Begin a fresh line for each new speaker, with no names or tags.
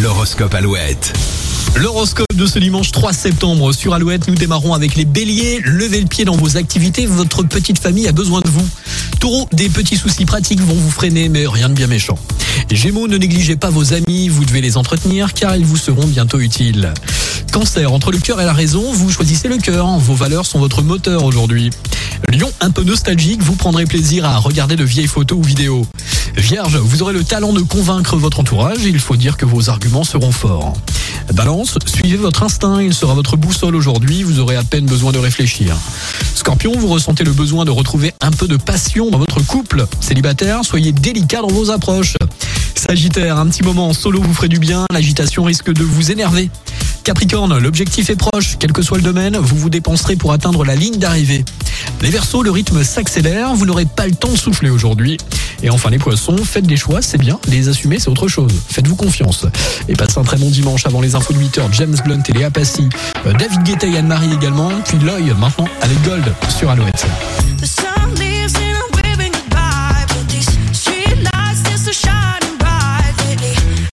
l'horoscope Alouette.
L'horoscope de ce dimanche 3 septembre sur Alouette, nous démarrons avec les béliers. Levez le pied dans vos activités, votre petite famille a besoin de vous. Taureau, des petits soucis pratiques vont vous freiner, mais rien de bien méchant. Gémeaux, ne négligez pas vos amis, vous devez les entretenir car ils vous seront bientôt utiles. Cancer, entre le cœur et la raison, vous choisissez le cœur. Vos valeurs sont votre moteur aujourd'hui. Lion, un peu nostalgique, vous prendrez plaisir à regarder de vieilles photos ou vidéos. Vierge, vous aurez le talent de convaincre votre entourage, il faut dire que vos arguments seront forts. Balance, suivez votre instinct, il sera votre boussole aujourd'hui, vous aurez à peine besoin de réfléchir. Scorpion, vous ressentez le besoin de retrouver un peu de passion dans votre couple. Célibataire, soyez délicat dans vos approches. Sagittaire, un petit moment en solo vous ferait du bien, l'agitation risque de vous énerver. Capricorne, l'objectif est proche, quel que soit le domaine, vous vous dépenserez pour atteindre la ligne d'arrivée. Les Verseaux, le rythme s'accélère, vous n'aurez pas le temps de souffler aujourd'hui. Et enfin les Poissons, faites des choix, c'est bien, les assumer c'est autre chose. Faites-vous confiance. Et passez un très bon dimanche avant les infos de 8h, James Blunt et Léa Passy, euh, David Guetta et Anne-Marie également, puis Loy maintenant avec Gold sur Alouette.